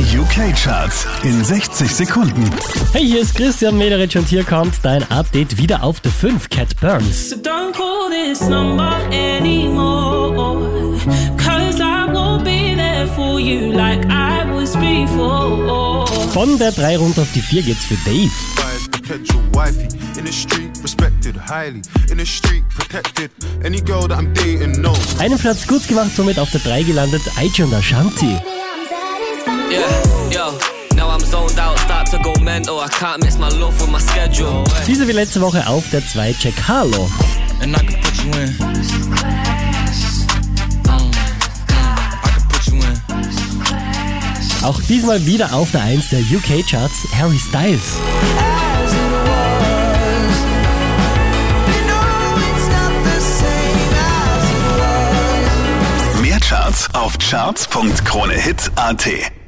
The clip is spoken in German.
Die UK-Charts in 60 Sekunden. Hey, hier ist Christian Mederich und hier kommt dein Update wieder auf der 5, Cat Burns. So don't call this number anymore. Cause I won't be there for you like I was before. Von der 3 runter auf die 4 geht's für Dave. Perpetual wifey in the street, respected highly. In the street, protected. Any girl that I'm dating knows. Einen Platz gut gemacht, somit auf der 3 gelandet, Aichi und Ashanti. Diese wie letzte Woche auf der 2 Jack Harlow. Auch diesmal wieder auf der 1 der UK-Charts, Harry Styles. Mehr Charts auf charts.kronehit.at.